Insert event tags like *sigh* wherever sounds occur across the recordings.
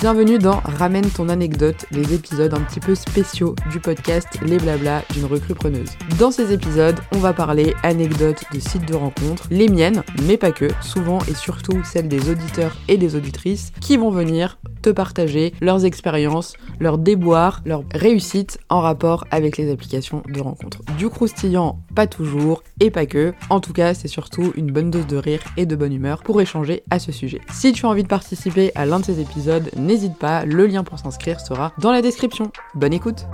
Bienvenue dans Ramène ton anecdote, les épisodes un petit peu spéciaux du podcast Les Blabla d'une recrue preneuse. Dans ces épisodes, on va parler anecdotes de sites de rencontres, les miennes, mais pas que, souvent et surtout celles des auditeurs et des auditrices qui vont venir te partager leurs expériences, leurs déboires, leurs réussites en rapport avec les applications de rencontres. Du croustillant, pas toujours, et pas que. En tout cas, c'est surtout une bonne dose de rire et de bonne humeur pour échanger à ce sujet. Si tu as envie de participer à l'un de ces épisodes, n'hésite pas, le lien pour s'inscrire sera dans la description. Bonne écoute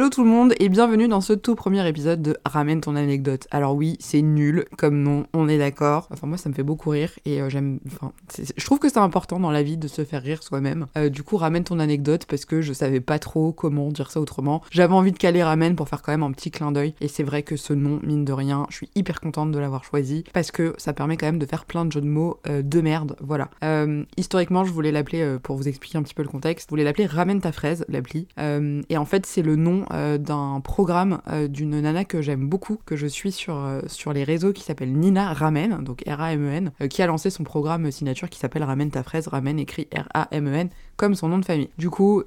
Hello tout le monde et bienvenue dans ce tout premier épisode de Ramène ton anecdote. Alors oui, c'est nul comme nom, on est d'accord. Enfin moi ça me fait beaucoup rire et euh, j'aime... Enfin, je trouve que c'est important dans la vie de se faire rire soi-même. Euh, du coup ramène ton anecdote parce que je savais pas trop comment dire ça autrement. J'avais envie de caler ramène pour faire quand même un petit clin d'œil et c'est vrai que ce nom, mine de rien, je suis hyper contente de l'avoir choisi parce que ça permet quand même de faire plein de jeux de mots euh, de merde. Voilà. historiquement je voulais l'appeler, pour vous expliquer un petit peu le contexte, je voulais l'appeler Ramène ta fraise, l'appli. et en fait c'est le nom d'un programme euh, d'une nana que j'aime beaucoup, que je suis sur, euh, sur les réseaux qui s'appelle Nina Ramen, donc R-A-M-E-N, qui a lancé son programme signature qui s'appelle Ramène ta fraise, Ramen écrit R-A-M-E-N, comme son nom de famille. Du coup,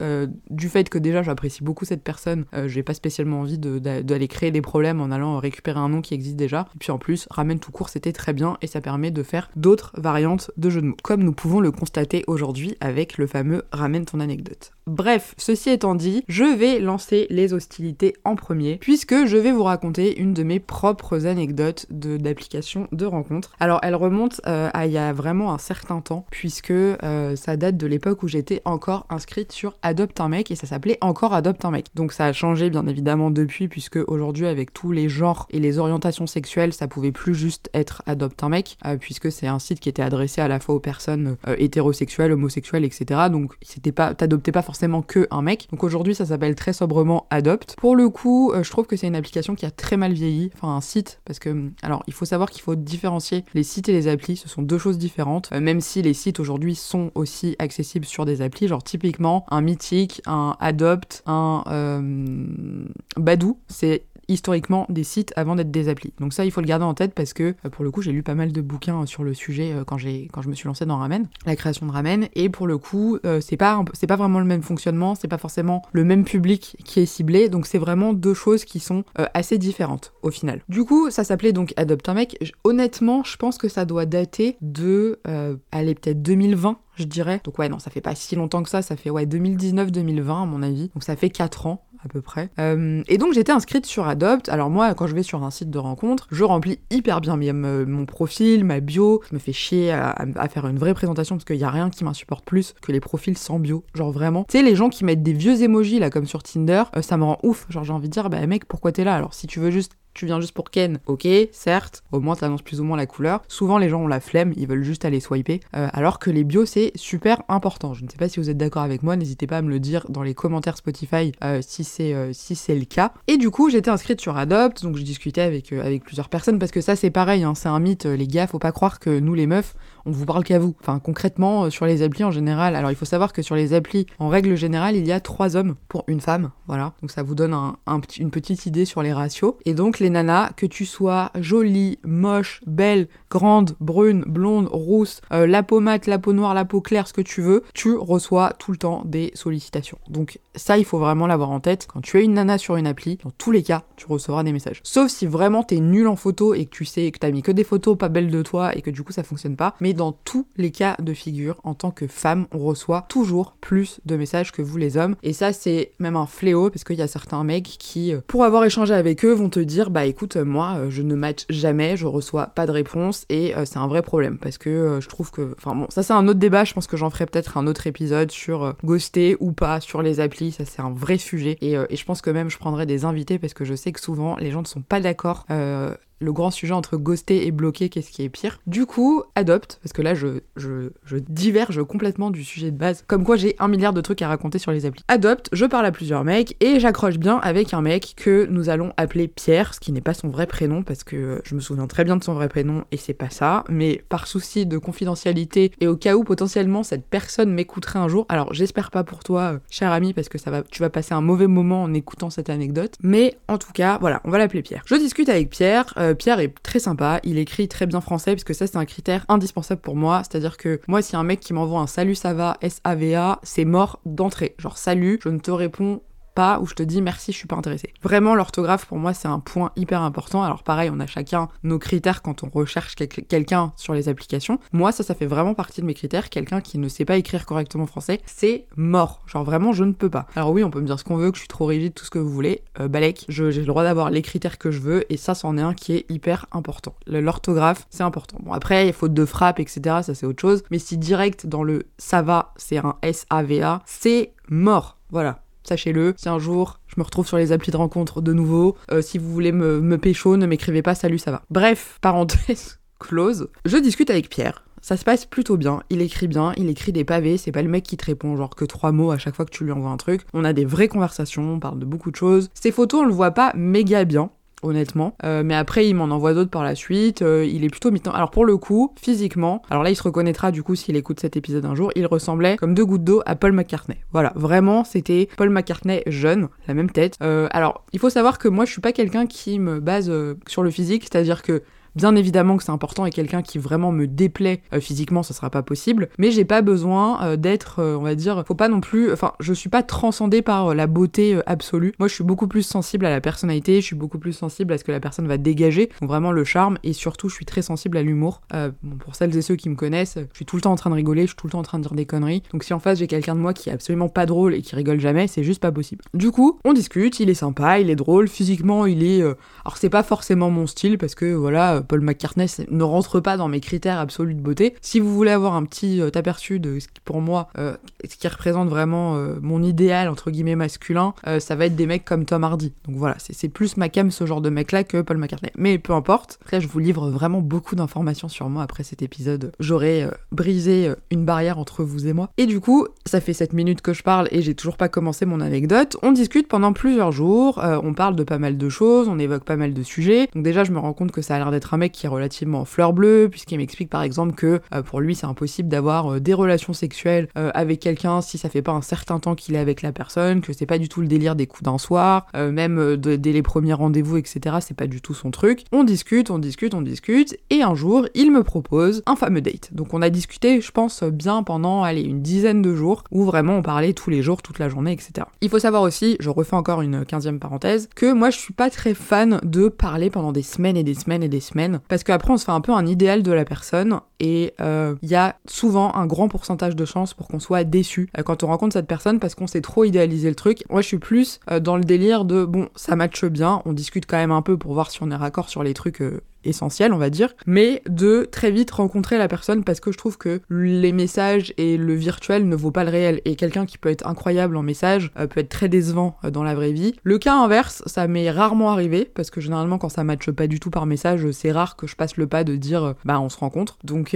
du fait que déjà j'apprécie beaucoup cette personne, j'ai pas spécialement envie d'aller créer des problèmes en allant récupérer un nom qui existe déjà. Et puis en plus, Ramen tout court c'était très bien et ça permet de faire d'autres variantes de jeux de mots, comme nous pouvons le constater aujourd'hui avec le fameux Ramène ton anecdote. Bref, ceci étant dit, je vais lancer les hostilités en premier, puisque je vais vous raconter une de mes propres anecdotes d'application de, rencontre. Alors elle remonte euh, à il y a vraiment un certain temps, puisque euh, ça date de l'époque où j'étais encore inscrite sur Adopte un mec, et ça s'appelait encore Adopte un mec. Donc ça a changé bien évidemment depuis, puisque aujourd'hui avec tous les genres et les orientations sexuelles, ça pouvait plus juste être Adopte un mec, euh, puisque c'est un site qui était adressé à la fois aux personnes hétérosexuelles, homosexuelles, etc. Donc c'était pas, t'adoptais pas forcément que un mec. Donc aujourd'hui, ça s'appelle très sobrement Adopt. Pour le coup, euh, je trouve que c'est une application qui a très mal vieilli, enfin un site, parce que, hum, alors, il faut savoir qu'il faut différencier les sites et les applis, ce sont deux choses différentes, euh, même si les sites aujourd'hui sont aussi accessibles sur des applis, genre typiquement un Mythic, un Adopt, un euh, Badou, c'est historiquement des sites avant d'être des applis. Donc ça, il faut le garder en tête parce que euh, pour le coup, j'ai lu pas mal de bouquins euh, sur le sujet euh, quand je me suis lancée dans Ramen, la création de Ramen, et pour le coup, c'est pas c'est pas vraiment le même fonctionnement, c'est pas forcément le même public qui est ciblé, donc c'est vraiment deux choses qui sont assez différentes au final. Du coup, ça s'appelait donc Adopte un mec. Honnêtement, je pense que ça doit dater de, allez peut-être 2020 je dirais. Donc ouais, non, ça fait pas si longtemps que ça, ça fait ouais 2019-2020 à mon avis. Donc ça fait 4 ans à peu près. Euh, et donc j'étais inscrite sur Adopt. Alors moi, quand je vais sur un site de rencontre, je remplis hyper bien mon profil, ma bio. Je me fais chier à, faire une vraie présentation parce qu'il y a rien qui m'insupporte plus que les profils sans bio. Genre vraiment. Tu sais, les gens qui mettent des vieux emojis là comme sur Tinder, euh, ça me rend ouf. Genre j'ai envie de dire, bah mec, pourquoi t'es là? Alors si tu veux juste tu viens juste pour Ken, ok, certes, au moins t'annonces plus ou moins la couleur. Souvent les gens ont la flemme, ils veulent juste aller swiper, euh, alors que les bios c'est super important. Je ne sais pas si vous êtes d'accord avec moi, n'hésitez pas à me le dire dans les commentaires Spotify euh, si c'est euh, si c'est le cas. Et du coup j'étais inscrite sur Adopt, donc discutais avec avec plusieurs personnes parce que ça c'est pareil, hein, c'est un mythe, les gars, faut pas croire que nous les meufs on vous parle qu'à vous. Enfin, concrètement, euh, sur les applis en général, alors il faut savoir que sur les applis, en règle générale, il y a trois hommes pour une femme. Voilà. Donc ça vous donne un, une petite idée sur les ratios. Et donc, les nanas, que tu sois jolie, moche, belle, grande, brune, blonde, rousse, euh, la peau mate, la peau noire, la peau claire, ce que tu veux, tu reçois tout le temps des sollicitations. Donc, ça, il faut vraiment l'avoir en tête. Quand tu es une nana sur une appli, dans tous les cas, tu recevras des messages. Sauf si vraiment t'es nul en photo et que tu sais que t'as mis que des photos pas belles de toi et que du coup ça fonctionne pas. Mais dans tous les cas de figure, en tant que femme, on reçoit toujours plus de messages que vous les hommes. Et ça, c'est même un fléau parce qu'il y a certains mecs qui, euh, pour avoir échangé avec eux, vont te dire bah écoute, moi, euh, je ne match jamais, je reçois pas de réponse et euh, c'est un vrai problème parce que je trouve que, enfin bon, ça c'est un autre débat. Je pense que j'en ferai peut-être un autre épisode sur ghoster ou pas sur les applis. Ça c'est un vrai sujet. Et, et, je pense que même je prendrai des invités parce que je sais que souvent les gens ne sont pas d'accord le grand sujet entre ghoster et bloquer, qu'est-ce qui est pire. Du coup, adopte, parce que là je, je, diverge complètement du sujet de base, comme quoi j'ai un milliard de trucs à raconter sur les applis. Adopte, je parle à plusieurs mecs et j'accroche bien avec un mec que nous allons appeler Pierre, ce qui n'est pas son vrai prénom parce que je me souviens très bien de son vrai prénom et c'est pas ça, mais par souci de confidentialité et au cas où potentiellement cette personne m'écouterait un jour, alors j'espère pas pour toi, cher ami, parce que ça va, tu vas passer un mauvais moment en écoutant cette anecdote, mais en tout cas, voilà, on va l'appeler Pierre. Je discute avec Pierre, euh, Pierre est très sympa, il écrit très bien français, parce que ça c'est un critère indispensable pour moi. C'est-à-dire que moi, si un mec qui m'envoie un salut ça va, S-A-V-A, c'est mort d'entrée. Genre salut, je ne te réponds pas où je te dis merci, je suis pas intéressée. Vraiment, l'orthographe pour moi c'est un point hyper important. Alors pareil, on a chacun nos critères quand on recherche quelqu'un sur les applications. Moi, ça, ça fait vraiment partie de mes critères. Quelqu'un qui ne sait pas écrire correctement français, c'est mort. Genre vraiment, je ne peux pas. Alors oui, on peut me dire ce qu'on veut, que je suis trop rigide, tout ce que vous voulez. Euh, Balek, j'ai le droit d'avoir les critères que je veux et ça, c'en est un qui est hyper important. L'orthographe, c'est important. Bon après, il faute de frappe, etc. Ça c'est autre chose. Mais si direct dans le ça va, c'est un S-A-V-A, c'est mort. Voilà, sachez-le. Si un jour je me retrouve sur les applis de rencontre de nouveau, euh, si vous voulez me, me pécho, ne m'écrivez pas salut, ça va. Bref, *laughs* parenthèse close. Je discute avec Pierre. Ça se passe plutôt bien, il écrit bien, il écrit des pavés, c'est pas le mec qui te répond genre que trois mots à chaque fois que tu lui envoies un truc. On a des vraies conversations, on parle de beaucoup de choses. Ses photos, on le voit pas méga bien, honnêtement. Euh, mais après, il m'en envoie d'autres par la suite. Euh, il est plutôt mi Alors pour le coup, physiquement, alors là, il se reconnaîtra du coup s'il écoute cet épisode un jour, il ressemblait comme deux gouttes d'eau à Paul McCartney. Voilà, vraiment, c'était Paul McCartney jeune, la même tête. Euh, alors, il faut savoir que moi, je suis pas quelqu'un qui me base sur le physique, c'est-à-dire que Bien évidemment que c'est important et quelqu'un qui vraiment me déplaît euh, physiquement, ce sera pas possible. Mais j'ai pas besoin euh, d'être, euh, on va dire, faut pas non plus. Enfin, je suis pas transcendée par la beauté absolue. Moi, je suis beaucoup plus sensible à la personnalité, je suis beaucoup plus sensible à ce que la personne va dégager, donc vraiment le charme. Et surtout, je suis très sensible à l'humour. bon, pour celles et ceux qui me connaissent, je suis tout le temps en train de rigoler, je suis tout le temps en train de dire des conneries. Donc si en face j'ai quelqu'un de moi qui est absolument pas drôle et qui rigole jamais, c'est juste pas possible. Du coup, on discute, il est sympa, il est drôle, physiquement, il est. Alors c'est pas forcément mon style parce que voilà Paul McCartney ne rentre pas dans mes critères absolus de beauté. Si vous voulez avoir un petit euh, aperçu de ce qui, pour moi, euh, représente vraiment euh, mon idéal, entre guillemets, masculin, ça va être des mecs comme Tom Hardy. Donc voilà, c'est plus ma cam ce genre de mec-là que Paul McCartney. Mais peu importe. Là, je vous livre vraiment beaucoup d'informations sur moi après cet épisode. J'aurais brisé une barrière entre vous et moi. Et du coup, ça fait 7 minutes que je parle et j'ai toujours pas commencé mon anecdote. On discute pendant plusieurs jours, on parle de pas mal de choses, on évoque pas mal de sujets. Donc déjà, je me rends compte que ça a l'air d'être un mec qui est relativement fleur bleue, puisqu'il m'explique par exemple que euh, pour lui c'est impossible d'avoir euh, des relations sexuelles euh, avec quelqu'un si ça fait pas un certain temps qu'il est avec la personne, que c'est pas du tout le délire des coups d'un soir, même dès les premiers rendez-vous, etc. C'est pas du tout son truc. On discute, on discute, on discute, et un jour il me propose un fameux date. Donc on a discuté, je pense, bien pendant, allez, une dizaine de jours, où vraiment on parlait tous les jours, toute la journée, etc. Il faut savoir aussi, je refais encore une quinzième parenthèse, que moi je suis pas très fan de parler pendant des semaines et des semaines et des semaines, parce qu'après on se fait un peu un idéal de la personne et il euh, y a souvent un grand pourcentage de chances pour qu'on soit déçu euh, quand on rencontre cette personne parce qu'on s'est trop idéalisé le truc. Moi je suis plus euh, dans le délire de bon ça matche bien, on discute quand même un peu pour voir si on est raccord sur les trucs essentiel, on va dire, mais de très vite rencontrer la personne parce que je trouve que les messages et le virtuel ne vaut pas le réel. Et quelqu'un qui peut être incroyable en message euh, peut être très décevant euh, dans la vraie vie. Le cas inverse, ça m'est rarement arrivé parce que généralement quand ça matche pas du tout par message, c'est rare que je passe le pas de dire euh, bah on se rencontre. Donc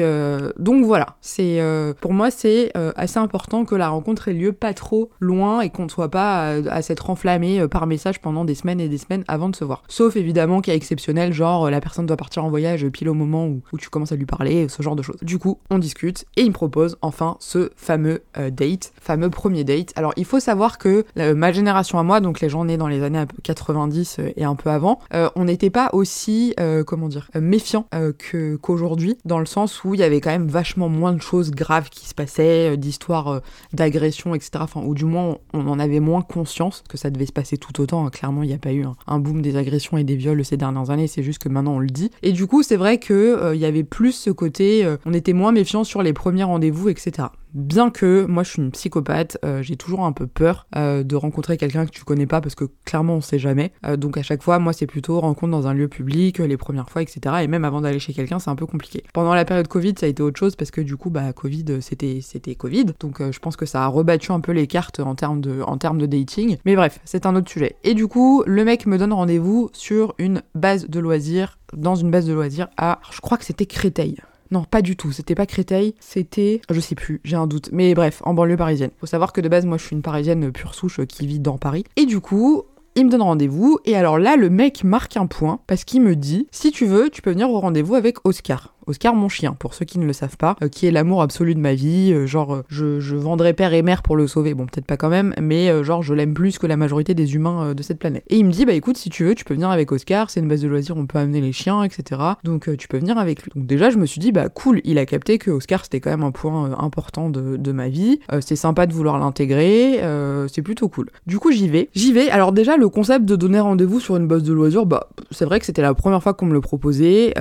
donc voilà, c'est pour moi c'est assez important que la rencontre ait lieu pas trop loin et qu'on ne soit pas à, s'être enflammé par message pendant des semaines et des semaines avant de se voir. Sauf évidemment cas exceptionnel, genre la personne doit partir en voyage pile au moment où, tu commences à lui parler, ce genre de choses. Du coup, on discute et il me propose enfin ce fameux euh, date, fameux premier date. Alors, il faut savoir que ma génération à moi, donc les gens nés dans les années 90 euh, et un peu avant, euh, on n'était pas aussi, comment dire, méfiants que qu'aujourd'hui, dans le sens où il y avait quand même vachement moins de choses graves qui se passaient, d'histoires d'agression, etc. Enfin, ou du moins, on en avait moins conscience que ça devait se passer tout autant. Clairement, il n'y a pas eu un boom des agressions et des viols ces dernières années, c'est juste que maintenant on le dit. Et du coup, c'est vrai que euh, y avait plus ce côté, euh, on était moins méfiant sur les premiers rendez-vous, etc. Bien que moi je suis une psychopathe, euh, j'ai toujours un peu peur de rencontrer quelqu'un que tu connais pas parce que clairement on sait jamais. donc à chaque fois, moi c'est plutôt rencontre dans un lieu public, les premières fois, etc. Et même avant d'aller chez quelqu'un, c'est un peu compliqué. Pendant la période Covid, ça a été autre chose parce que du coup, bah Covid, c'était c'était Covid. Donc je pense que ça a rebattu un peu les cartes en termes de en termes de dating. Mais bref, c'est un autre sujet. Et du coup, le mec me donne rendez-vous sur une base de loisirs dans une base de loisirs à, je crois que c'était Créteil. Non, pas du tout, c'était pas Créteil, c'était, je sais plus, j'ai un doute, mais bref, en banlieue parisienne. Faut savoir que de base, moi je suis une parisienne pure souche qui vit dans Paris. Et du coup, il me donne rendez-vous, et alors là, le mec marque un point, parce qu'il me dit, si tu veux, tu peux venir au rendez-vous avec Oscar. Oscar, mon chien, pour ceux qui ne le savent pas, euh, qui est l'amour absolu de ma vie. euh, genre, euh, je, je vendrais père et mère pour le sauver. Bon, peut-être pas quand même, mais genre, je l'aime plus que la majorité des humains de cette planète. Et il me dit, bah écoute, si tu veux, tu peux venir avec Oscar, c'est une base de loisirs, on peut amener les chiens, etc. Donc, tu peux venir avec lui. Donc, déjà, je me suis dit, bah cool, il a capté que Oscar, c'était quand même un point important de, de ma vie. C'est sympa de vouloir l'intégrer, c'est plutôt cool. Du coup, j'y vais. J'y vais. Alors, déjà, le concept de donner rendez-vous sur une base de loisirs, bah, c'est vrai que c'était la première fois qu'on me le proposait.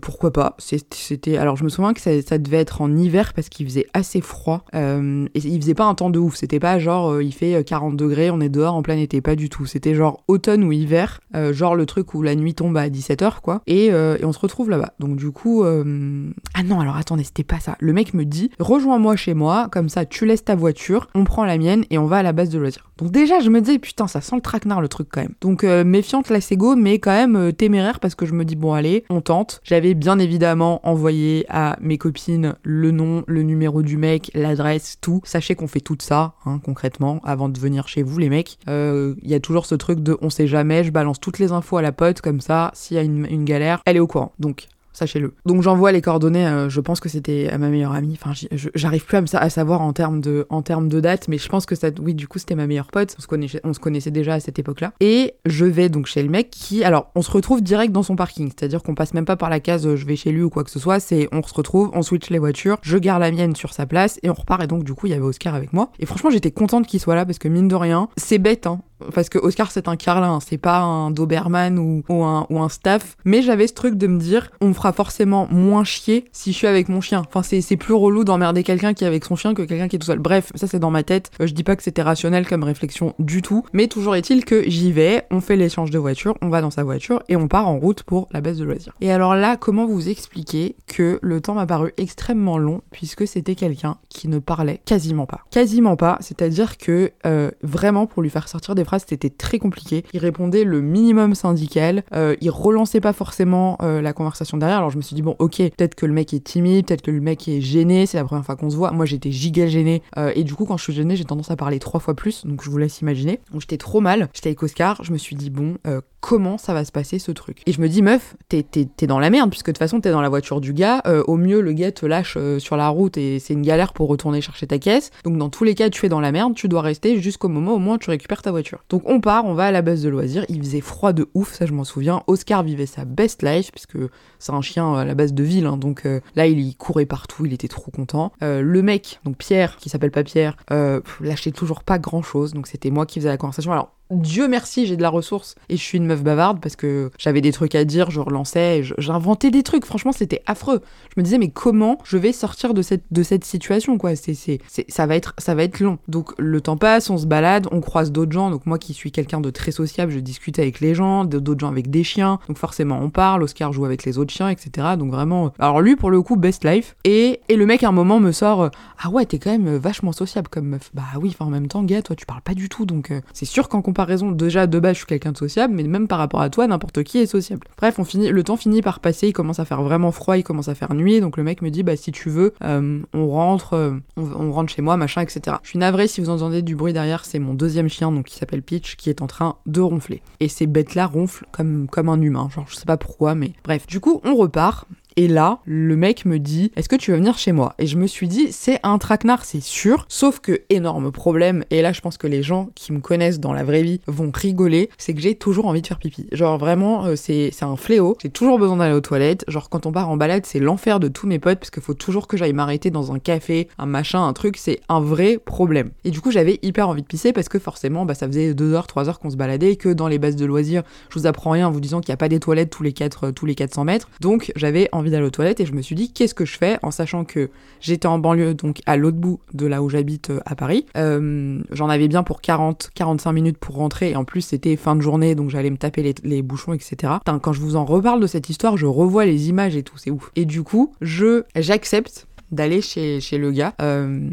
pourquoi pas C'était. Alors, je me souviens que ça, devait être en hiver parce qu'il faisait assez froid. euh, et il faisait pas un temps de ouf. C'était pas genre, euh, il fait euh, 40 degrés, on est dehors en plein été. Pas du tout. C'était genre automne ou hiver. euh, genre le truc où la nuit tombe à 17h, quoi. Et, euh, on se retrouve là-bas. Donc, du coup. euh, Ah non, alors attendez, c'était pas ça. Le mec me dit Rejoins-moi chez moi, comme ça, tu laisses ta voiture, on prend la mienne et on va à la base de loisirs. Donc, déjà, je me dis Putain, ça sent le traquenard le truc quand même. Donc, euh, méfiante la Sego, mais quand même euh, téméraire parce que je me dis Bon, allez, on tente. J'avais bien évidemment envoyé à mes copines le nom, le numéro du mec, l'adresse, tout. Sachez qu'on fait tout ça, hein, concrètement, avant de venir chez vous, les mecs. Euh, Il y a toujours ce truc de on sait jamais, je balance toutes les infos à la pote, comme ça, s'il y a une, une galère, elle est au courant. Donc, Sachez-le. Donc j'envoie les coordonnées, euh, je pense que c'était à ma meilleure amie. Enfin, j'arrive plus à, me à savoir en termes de, en termes de date, mais je pense que ça, oui, du coup, c'était ma meilleure pote. On se, connaissait, on se connaissait déjà à cette époque-là. Et je vais donc chez le mec qui, alors, on se retrouve direct dans son parking, c'est-à-dire qu'on passe même pas par la case euh, je vais chez lui ou quoi que ce soit. C'est on se retrouve, on switch les voitures, je garde la mienne sur sa place et on repart. Et donc du coup, il y avait Oscar avec moi. Et franchement, j'étais contente qu'il soit là parce que mine de rien, c'est bête, hein. Parce que Oscar, c'est un Carlin, c'est pas un Doberman ou, un, staff. Mais j'avais ce truc de me dire, on me fera forcément moins chier si je suis avec mon chien. Enfin, c'est plus relou d'emmerder quelqu'un qui est avec son chien que quelqu'un qui est tout seul. Bref, ça c'est dans ma tête. Euh, Je dis pas que c'était rationnel comme réflexion du tout. Mais toujours est-il que j'y vais, on fait l'échange de voiture, on va dans sa voiture et on part en route pour la base de loisirs. Et alors là, comment vous expliquer que le temps m'a paru extrêmement long puisque c'était quelqu'un qui ne parlait quasiment pas? Quasiment pas, c'est-à-dire que euh, vraiment pour lui faire sortir des phrases, c'était très compliqué. Il répondait le minimum syndical, euh, il relançait pas forcément euh, la conversation derrière. Alors je me suis dit bon, ok, peut-être que le mec est timide, peut-être que le mec est gêné, c'est la première fois qu'on se voit. Moi j'étais giga gênée euh, et du coup quand je suis gênée, j'ai tendance à parler trois fois plus, donc je vous laisse imaginer. Donc j'étais trop mal, j'étais avec Oscar, je me suis dit bon, euh, comment ça va se passer ce truc Et je me dis meuf, t'es, dans la merde puisque de toute façon t'es dans la voiture du gars, euh, au mieux le gars te lâche euh, sur la route et c'est une galère pour retourner chercher ta caisse. Donc dans tous les cas tu es dans la merde, tu dois rester jusqu'au moment où au moins tu récupères ta voiture. Donc on part, on va à la base de loisirs, il faisait froid de ouf, ça je m'en souviens. Oscar vivait sa best life puisque c'est un chien à la base de ville, hein, donc euh, là il courait partout, il était trop content. Euh, le mec, donc Pierre, qui s'appelle pas Pierre, euh, lâchait toujours pas grand chose, donc c'était moi qui faisais la conversation. Alors Dieu merci, j'ai de la ressource et je suis une meuf bavarde parce que j'avais des trucs à dire, je relançais, j'inventais des trucs. Franchement, c'était affreux. Je me disais mais comment je vais sortir de cette de cette situation quoi? C'est c'est ça va être ça va être long. Donc le temps passe, on se balade, on croise d'autres gens. Donc moi qui suis quelqu'un de très sociable, je discute avec les gens, d'autres gens avec des chiens. Donc forcément on parle. Oscar joue avec les autres chiens, etc. Donc vraiment. euh, Alors lui pour le coup best life et et le mec à un moment me sort euh, ah ouais t'es quand même euh, vachement sociable comme meuf. Bah oui, enfin en même temps gars toi tu parles pas du tout donc c'est sûr qu'en comparaison déjà de base je suis quelqu'un de sociable mais même par rapport à toi n'importe qui est sociable. Bref on finit le temps finit par passer, il commence à faire vraiment froid, il commence à faire nuit donc le mec me dit bah si tu veux euh, on rentre euh, on, rentre chez moi machin etc. Je suis navrée si vous entendez du bruit derrière c'est mon deuxième chien donc qui s'appelle Peach qui est en train de ronfler et ces bêtes là ronflent comme comme un humain genre je sais pas pourquoi mais bref du coup on repart et là, le mec me dit Est-ce que tu veux venir chez moi? Et je me suis dit C'est un traquenard, c'est sûr. Sauf que, énorme problème, et là je pense que les gens qui me connaissent dans la vraie vie vont rigoler, c'est que j'ai toujours envie de faire pipi. Genre vraiment, euh, c'est un fléau. J'ai toujours besoin d'aller aux toilettes. Genre quand on part en balade, c'est l'enfer de tous mes potes parce qu'il faut toujours que j'aille m'arrêter dans un café, un machin, un truc. C'est un vrai problème. Et du coup, j'avais hyper envie de pisser parce que forcément, bah, ça faisait 2 heures, 3 heures qu'on se baladait et que dans les bases de loisirs, je vous apprends rien en vous disant qu'il n'y a pas des toilettes tous les 4, tous les 400 mètres. Donc j'avais envie d'aller aux et je me suis dit qu'est-ce que je fais en sachant que j'étais en banlieue, donc à l'autre bout de là où j'habite euh, à Paris. Euh, J'en avais bien pour 40-45 minutes pour rentrer et en plus c'était fin de journée donc j'allais me taper les, bouchons, etc. Quand je vous en reparle de cette histoire, je revois les images et tout, c'est ouf. Et du coup, je j'accepte d'aller chez, le gars euh,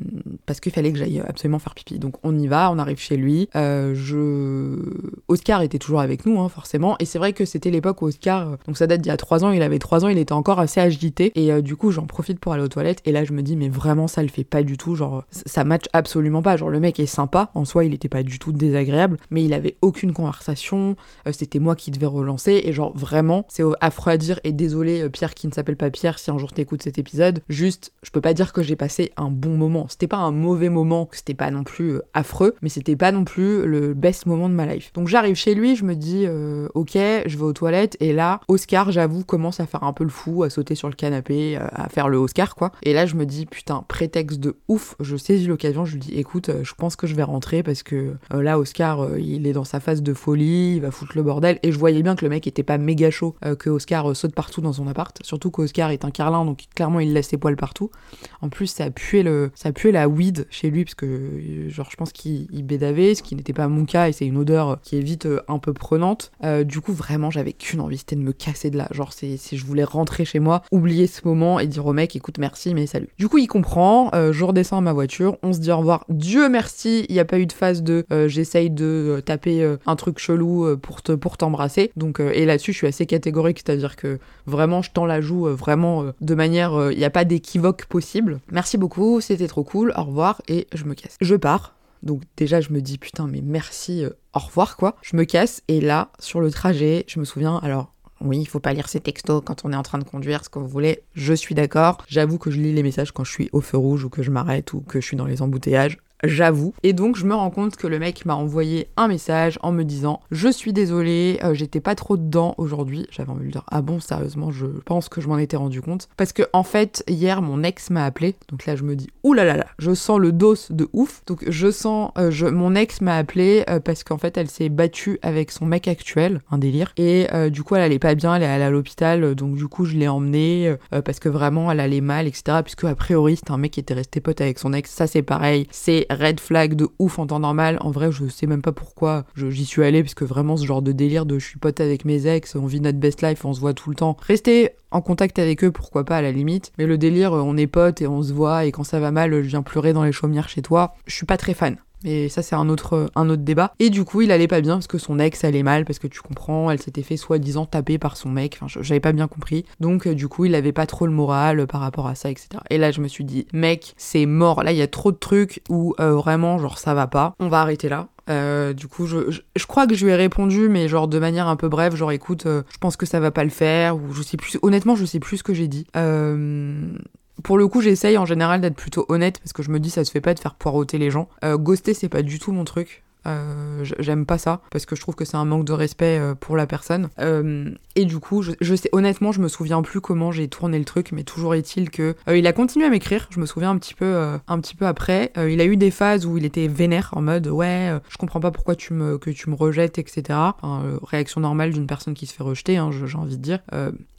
parce qu'il fallait que j'aille absolument faire pipi. Donc on y va, on arrive chez lui. Euh, je... Oscar était toujours avec nous, hein, forcément. Et c'est vrai que c'était l'époque où Oscar, donc ça date d'il y a trois ans, il avait trois ans, il était encore assez agité. Et du coup, j'en profite pour aller aux toilettes. Et là, je me dis, mais vraiment, ça le fait pas du tout. Genre, ça match absolument pas. Genre, le mec est sympa. En soi, il était pas du tout désagréable. Mais il avait aucune conversation. c'était moi qui devais relancer. Et genre, vraiment, c'est affreux à dire. Et désolé, Pierre qui ne s'appelle pas Pierre, si un jour t'écoutes cet épisode. Juste, peux pas dire que j'ai passé un bon moment. C'était pas un mauvais moment, c'était pas non plus euh, affreux, mais c'était pas non plus le best moment de ma life. Donc j'arrive chez lui, je me dis, euh, ok, je vais aux toilettes, et là, Oscar, j'avoue, commence à faire un peu le fou, à sauter sur le canapé, euh, à faire le Oscar, quoi. Et là, je me dis, putain, prétexte de ouf, je saisis l'occasion, je lui dis, écoute, je pense que je vais rentrer parce que là, Oscar, il est dans sa phase de folie, il va foutre le bordel, et je voyais bien que le mec était pas méga chaud, que Oscar saute partout dans son appart, surtout qu'Oscar est un carlin, donc clairement, il laisse ses poils partout. En plus, ça puait, le, ça la weed chez lui, parce que, genre, je pense qu'il bédavait, ce qui n'était pas mon cas, et c'est une odeur qui est vite euh, un peu prenante. Euh, du coup, vraiment, j'avais qu'une envie, c'était de me casser de là. Genre, si je voulais rentrer chez moi, oublier ce moment et dire au mec, écoute, merci, mais salut. Du coup, il comprend, euh, je redescends à ma voiture, on se dit au revoir. Dieu merci, il n'y a pas eu de phase de j'essaye de taper un truc chelou pour te pour t'embrasser. Donc, et là-dessus, je suis assez catégorique, c'est-à-dire que vraiment, je tends la joue vraiment de manière, il n'y a pas d'équivoque possible. Merci beaucoup, c'était trop cool, au revoir, et je me casse. Je pars. Donc déjà je me dis putain mais merci, euh, au revoir quoi. Je me casse et là sur le trajet je me souviens alors oui, il faut pas lire ces textos quand on est en train de conduire, ce que vous voulez. Je suis d'accord. J'avoue que je lis les messages quand je suis au feu rouge ou que je m'arrête ou que je suis dans les embouteillages j'avoue. Et donc je me rends compte que le mec m'a envoyé un message en me disant je suis désolé, euh, j'étais pas trop dedans aujourd'hui. J'avais envie de lui dire ah bon sérieusement je pense que je m'en étais rendu compte. Parce que en fait hier mon ex m'a appelé. Donc là je me dis ouh là là là je sens le dos de ouf. Donc je sens euh, je mon ex m'a appelé euh, parce qu'en fait elle s'est battue avec son mec actuel un délire. Et du coup elle allait pas bien elle est allée à l'hôpital. Donc du coup je l'ai emmenée parce que vraiment elle allait mal etc puisque a priori c'était un mec qui était resté pote avec son ex. Ça c'est pareil. C'est red flag de ouf en temps normal. En vrai, je sais même pas pourquoi j'y suis allée, puisque vraiment ce genre de délire de je suis pote avec mes ex, on vit notre best life, on se voit tout le temps. Rester en contact avec eux, pourquoi pas à la limite. Mais le délire, on est potes et on se voit, et quand ça va mal, je viens pleurer dans les chaumières chez toi. Je suis pas très fan. Mais ça, c'est un autre, un autre débat. Et du coup, il allait pas bien parce que son ex allait mal, parce que tu comprends, elle s'était fait soi-disant taper par son mec. Enfin, j'avais pas bien compris. Donc, euh, du coup, il avait pas trop le moral par rapport à ça, etc. Et là, je me suis dit, mec, c'est mort. Là, il y a trop de trucs où euh, vraiment, genre, ça va pas. On va arrêter là. Euh, du coup, je, je, crois que je lui ai répondu, mais genre de manière un peu brève, genre écoute, je pense que ça va pas le faire, ou je sais plus. Honnêtement, je sais plus ce que j'ai dit. Euh, pour le coup, j'essaye en général d'être plutôt honnête parce que je me dis ça se fait pas de faire poireauter les gens. Euh, ghoster, c'est pas du tout mon truc. Euh, j'aime pas ça parce que je trouve que c'est un manque de respect euh, pour la personne. Euh, et du coup, je, sais honnêtement, je me souviens plus comment j'ai tourné le truc, mais toujours est-il que il a continué à m'écrire. Je me souviens un petit peu, un petit peu après. il a eu des phases où il était vénère en mode ouais, je comprends pas pourquoi tu me que tu me rejettes, etc. réaction normale d'une personne qui se fait rejeter, hein, j'ai envie de dire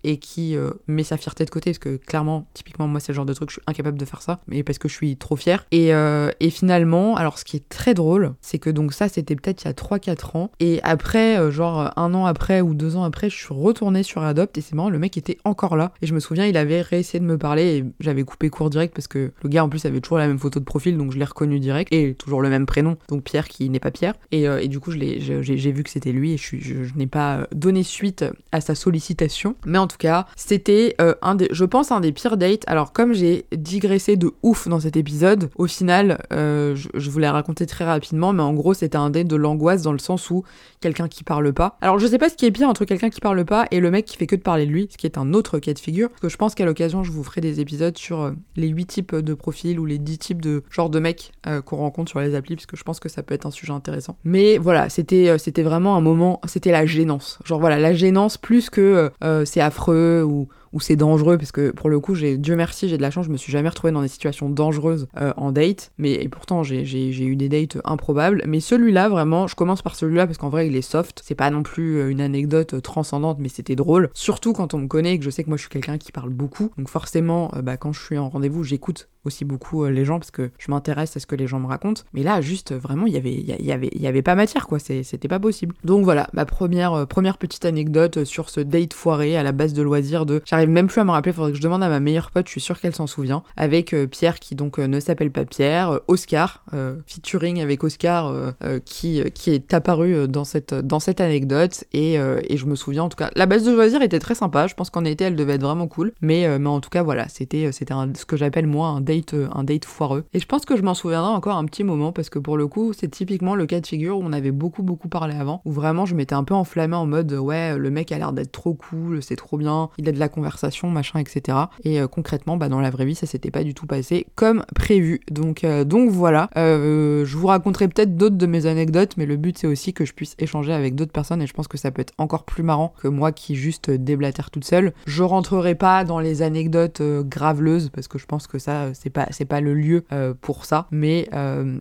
et qui met sa fierté de côté parce que clairement typiquement moi c'est le genre de truc je suis incapable de faire ça mais parce que je suis trop fière et, et finalement alors ce qui est très drôle c'est que donc ça, c'était peut-être il y a 3-4 ans. Et après, euh, genre un an après ou deux ans après, je suis retournée sur Adopt et c'est marrant, le mec était encore là. Et je me souviens, il avait réessayé de me parler et j'avais coupé court direct parce que le gars en plus avait toujours la même photo de profil, donc je l'ai reconnu direct. Et toujours le même prénom, donc Pierre qui n'est pas Pierre. Et, euh, du coup, j'ai vu que c'était lui et je, n'ai pas donné suite à sa sollicitation. Mais en tout cas, c'était euh, un des, je pense, un des pires dates. Alors, comme j'ai digressé de ouf dans cet épisode, au final, je, je vous l'ai raconté très rapidement, mais en gros, c'était un date de l'angoisse dans le sens où quelqu'un qui parle pas. Alors je sais pas ce qui est pire entre quelqu'un qui parle pas et le mec qui fait que de parler de lui, ce qui est un autre cas de figure. Parce que je pense qu'à l'occasion je vous ferai des épisodes sur euh, les 8 types de profils ou les 10 types de genre de mecs euh, qu'on rencontre sur les applis parce que je pense que ça peut être un sujet intéressant. Mais voilà, c'était euh, c'était vraiment un moment, c'était la gênance. Genre voilà, la gênance plus que c'est affreux ou où c'est dangereux parce que pour le coup j'ai Dieu merci j'ai de la chance je me suis jamais retrouvée dans des situations dangereuses euh, en date. Mais et pourtant j'ai eu des dates improbables. Mais celui-là vraiment je commence par celui-là parce qu'en vrai il est soft. C'est pas non plus euh, une anecdote euh, transcendante mais c'était drôle. Surtout quand on me connaît et que je sais que moi je suis quelqu'un qui parle beaucoup. Donc forcément bah, quand je suis en rendez-vous j'écoute aussi beaucoup les gens parce que je m'intéresse à ce que les gens me racontent. Mais là, juste vraiment, il y avait, y avait, y avait pas matière quoi. C'était pas possible. Donc voilà, ma première, première petite anecdote sur ce date foiré à la base de loisirs de. J'arrive même plus à me rappeler, faudrait que je demande à ma meilleure pote, je suis sûre qu'elle s'en souvient. Avec Pierre qui donc ne s'appelle pas Pierre, Oscar, featuring avec Oscar qui, qui est apparu dans cette, dans cette anecdote. Et, et je me souviens en tout cas, la base de loisirs était très sympa. Je pense qu'en été, elle devait être vraiment cool. Mais, mais en tout cas, voilà, c'était c'était ce que j'appelle moi un date, un date foireux. Et je pense que je m'en souviendrai encore un petit moment parce que pour le coup, c'est typiquement le cas de figure où on avait beaucoup beaucoup parlé avant, où vraiment je m'étais un peu enflammée en mode ouais, le mec a l'air d'être trop cool, c'est trop bien, il a de la conversation, machin, etc. Et euh, concrètement, bah dans la vraie vie, ça s'était pas du tout passé comme prévu. Donc euh, donc voilà, euh, je vous raconterai peut-être d'autres de mes anecdotes, mais le but c'est aussi que je puisse échanger avec d'autres personnes et je pense que ça peut être encore plus marrant que moi qui juste déblatère toute seule. Je rentrerai pas dans les anecdotes graveleuses parce que je pense que ça c'est pas c'est pas le lieu pour ça, mais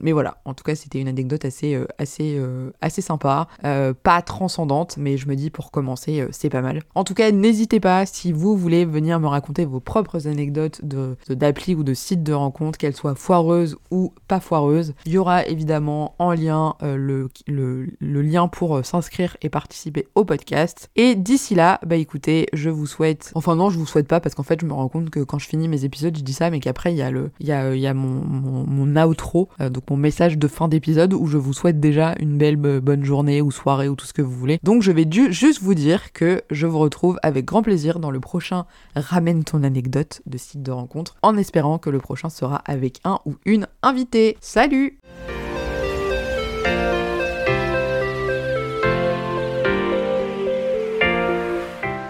mais voilà. En tout cas, c'était une anecdote assez assez assez sympa, pas transcendante, mais je me dis pour commencer, c'est pas mal. En tout cas, n'hésitez pas si vous voulez venir me raconter vos propres anecdotes de d'appli ou de sites de rencontres, qu'elles soient foireuses ou pas foireuses. Il y aura évidemment en lien le, le, le, lien pour s'inscrire et participer au podcast. Et d'ici là, bah écoutez, je vous souhaite. Enfin non, je vous souhaite pas parce qu'en fait, je me rends compte que quand je finis mes épisodes, je dis ça, mais qu'après il y a il y a, mon, mon, mon outro, donc mon message de fin d'épisode où je vous souhaite déjà une belle bonne journée ou soirée ou tout ce que vous voulez. Donc je vais juste vous dire que je vous retrouve avec grand plaisir dans le prochain Ramène ton anecdote de site de rencontre en espérant que le prochain sera avec un ou une invitée. Salut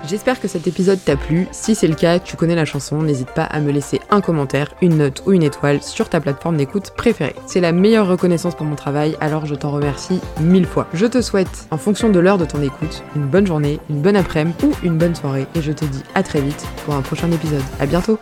J'espère que cet épisode t'a plu. Si c'est le cas, tu connais la chanson, n'hésite pas à me laisser un commentaire, une note ou une étoile sur ta plateforme d'écoute préférée. C'est la meilleure reconnaissance pour mon travail, alors je t'en remercie mille fois. Je te souhaite, en fonction de l'heure de ton écoute, une bonne journée, une bonne après-midi ou une bonne soirée et je te dis à très vite pour un prochain épisode. À bientôt